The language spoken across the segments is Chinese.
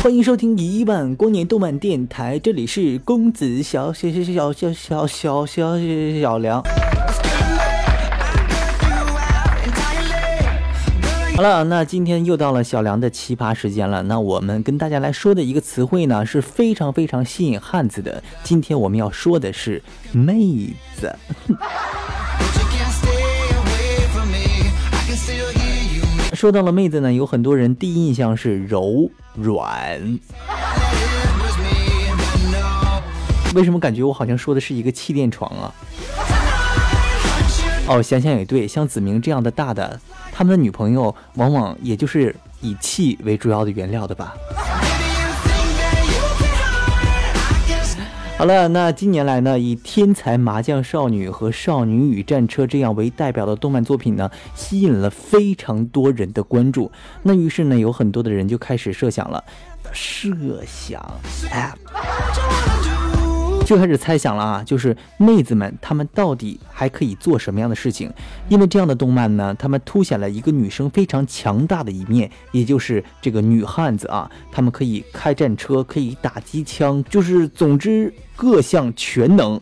欢迎收听一万光年动漫电台，这里是公子小小小小小小小小梁。 了，那今天又到了小梁的奇葩时间了。那我们跟大家来说的一个词汇呢，是非常非常吸引汉子的。今天我们要说的是妹子。说到了妹子呢，有很多人第一印象是柔软。为什么感觉我好像说的是一个气垫床啊？哦，想想也对，像子明这样的大的，他们的女朋友往往也就是以气为主要的原料的吧。好了，那近年来呢，以《天才麻将少女》和《少女与战车》这样为代表的动漫作品呢，吸引了非常多人的关注。那于是呢，有很多的人就开始设想了，设想，哎，就开始猜想了啊，就是妹子们她们到底还可以做什么样的事情？因为这样的动漫呢，他们凸显了一个女生非常强大的一面，也就是这个女汉子啊，她们可以开战车，可以打机枪，就是总之。各项全能。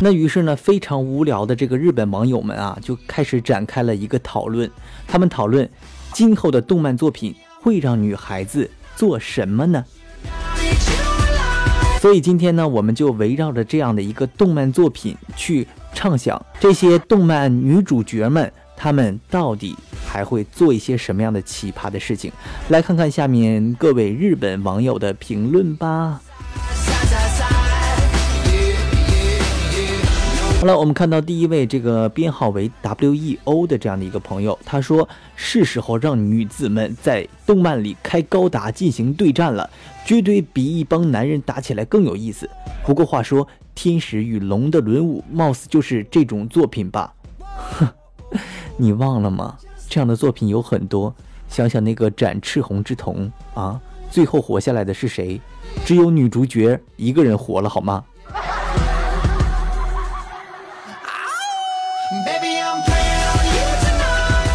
那于是呢，非常无聊的这个日本网友们啊，就开始展开了一个讨论。他们讨论今后的动漫作品会让女孩子做什么呢？所以今天呢，我们就围绕着这样的一个动漫作品去畅想这些动漫女主角们。她们到底还会做一些什么样的奇葩的事情？来看看下面各位日本网友的评论吧。好了，我们看到第一位这个编号为 W E O 的这样的一个朋友，他说是时候让女子们在动漫里开高达进行对战了，绝对比一帮男人打起来更有意思。不过话说，天使与龙的轮舞貌似就是这种作品吧？哼。你忘了吗？这样的作品有很多。想想那个展赤红之瞳啊，最后活下来的是谁？只有女主角一个人活了，好吗？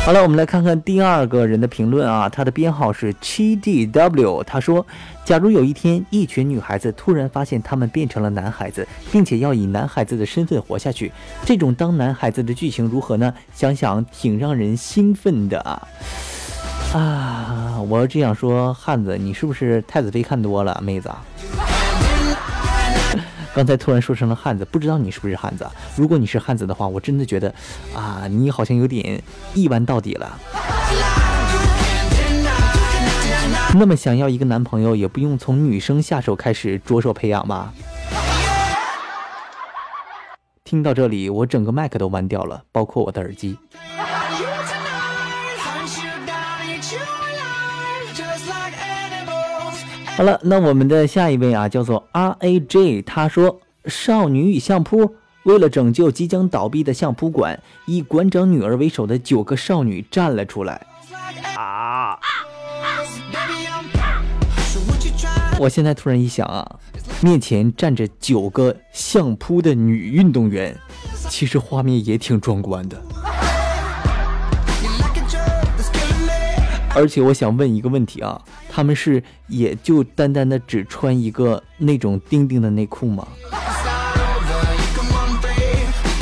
好了，我们来看看第二个人的评论啊，他的编号是七 D W。他说：“假如有一天，一群女孩子突然发现她们变成了男孩子，并且要以男孩子的身份活下去，这种当男孩子的剧情如何呢？想想挺让人兴奋的啊！啊，我只想说，汉子，你是不是太子妃看多了，妹子？”刚才突然说成了汉子，不知道你是不是汉子？如果你是汉子的话，我真的觉得，啊，你好像有点一弯到底了。那么想要一个男朋友，也不用从女生下手开始着手培养吧？听到这里，我整个麦克都弯掉了，包括我的耳机。好了，那我们的下一位啊，叫做 R A J，他说：“少女与相扑，为了拯救即将倒闭的相扑馆，以馆长女儿为首的九个少女站了出来。”啊！我现在突然一想啊，面前站着九个相扑的女运动员，其实画面也挺壮观的。而且我想问一个问题啊，他们是也就单单的只穿一个那种钉钉的内裤吗？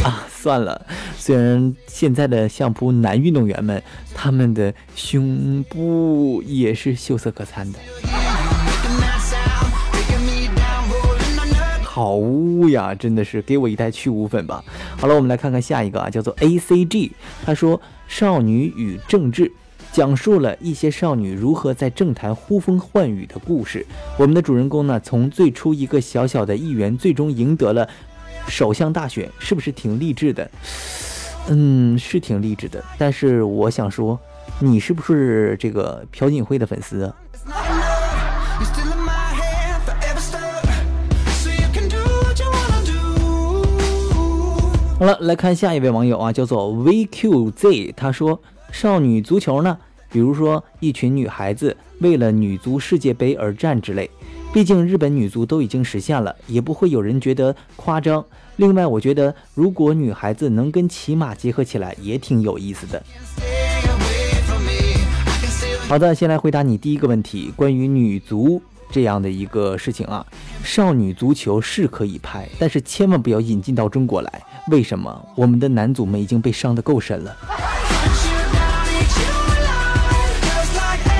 啊，算了，虽然现在的相扑男运动员们他们的胸部也是秀色可餐的。好污呀，真的是给我一袋去污粉吧。好了，我们来看看下一个啊，叫做 A C G，他说《少女与政治》。讲述了一些少女如何在政坛呼风唤雨的故事。我们的主人公呢，从最初一个小小的议员，最终赢得了首相大选，是不是挺励志的？嗯，是挺励志的。但是我想说，你是不是这个朴槿惠的粉丝？好了，来看下一位网友啊，叫做 VQZ，他说。少女足球呢？比如说一群女孩子为了女足世界杯而战之类。毕竟日本女足都已经实现了，也不会有人觉得夸张。另外，我觉得如果女孩子能跟骑马结合起来，也挺有意思的。好的，先来回答你第一个问题，关于女足这样的一个事情啊。少女足球是可以拍，但是千万不要引进到中国来。为什么？我们的男足们已经被伤得够深了。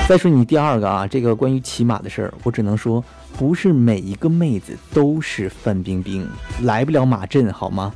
再说你第二个啊，这个关于骑马的事儿，我只能说，不是每一个妹子都是范冰冰，来不了马阵好吗？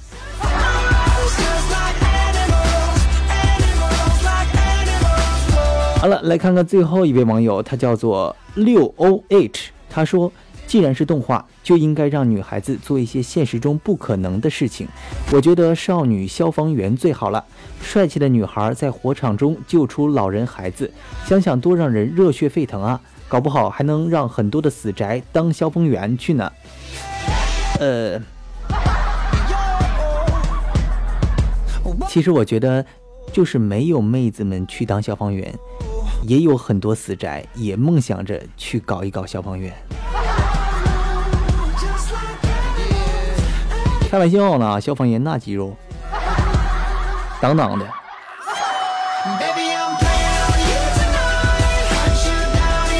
好了，来看看最后一位网友，他叫做六 O H，他说。既然是动画，就应该让女孩子做一些现实中不可能的事情。我觉得少女消防员最好了，帅气的女孩在火场中救出老人孩子，想想多让人热血沸腾啊！搞不好还能让很多的死宅当消防员去呢。呃，其实我觉得，就是没有妹子们去当消防员，也有很多死宅也梦想着去搞一搞消防员。开玩笑呢，消防员那肌肉，当当的。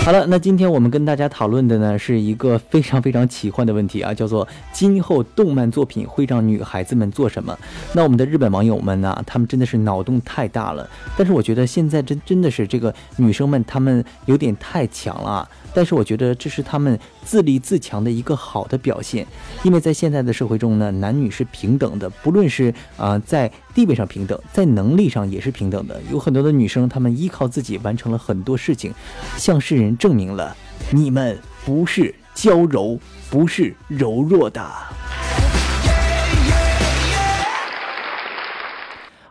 好了，那今天我们跟大家讨论的呢，是一个非常非常奇幻的问题啊，叫做今后动漫作品会让女孩子们做什么？那我们的日本网友们呢，他们真的是脑洞太大了。但是我觉得现在真真的是这个女生们，她们有点太强了啊。但是我觉得这是她们自立自强的一个好的表现，因为在现在的社会中呢，男女是平等的，不论是啊在地位上平等，在能力上也是平等的。有很多的女生，她们依靠自己完成了很多事情，像世人证明了你们不是娇柔，不是柔弱的。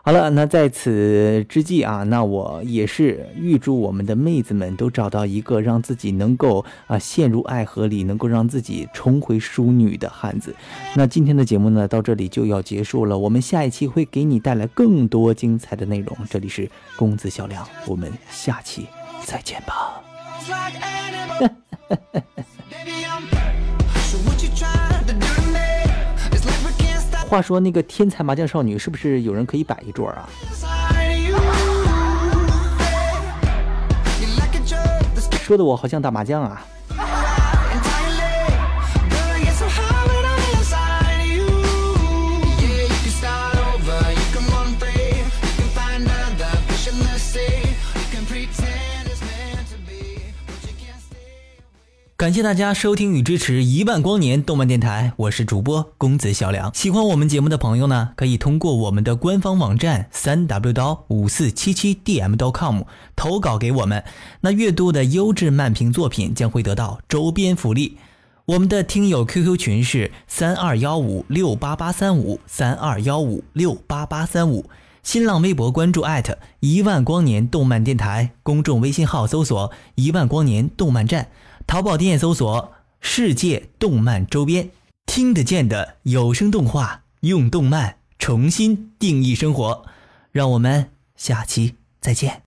好了，那在此之际啊，那我也是预祝我们的妹子们都找到一个让自己能够啊陷入爱河里，能够让自己重回淑女的汉子。那今天的节目呢，到这里就要结束了。我们下一期会给你带来更多精彩的内容。这里是公子小亮，我们下期再见吧。话说那个天才麻将少女是不是有人可以摆一桌啊？说的我好像打麻将啊。感谢大家收听与支持一万光年动漫电台，我是主播公子小梁。喜欢我们节目的朋友呢，可以通过我们的官方网站三 w 刀五四七七 dm.com 投稿给我们。那阅读的优质漫评作品将会得到周边福利。我们的听友 QQ 群是三二幺五六八八三五三二幺五六八八三五。新浪微博关注艾特一万光年动漫电台，公众微信号搜索一万光年动漫站。淘宝店搜索“世界动漫周边”，听得见的有声动画，用动漫重新定义生活。让我们下期再见。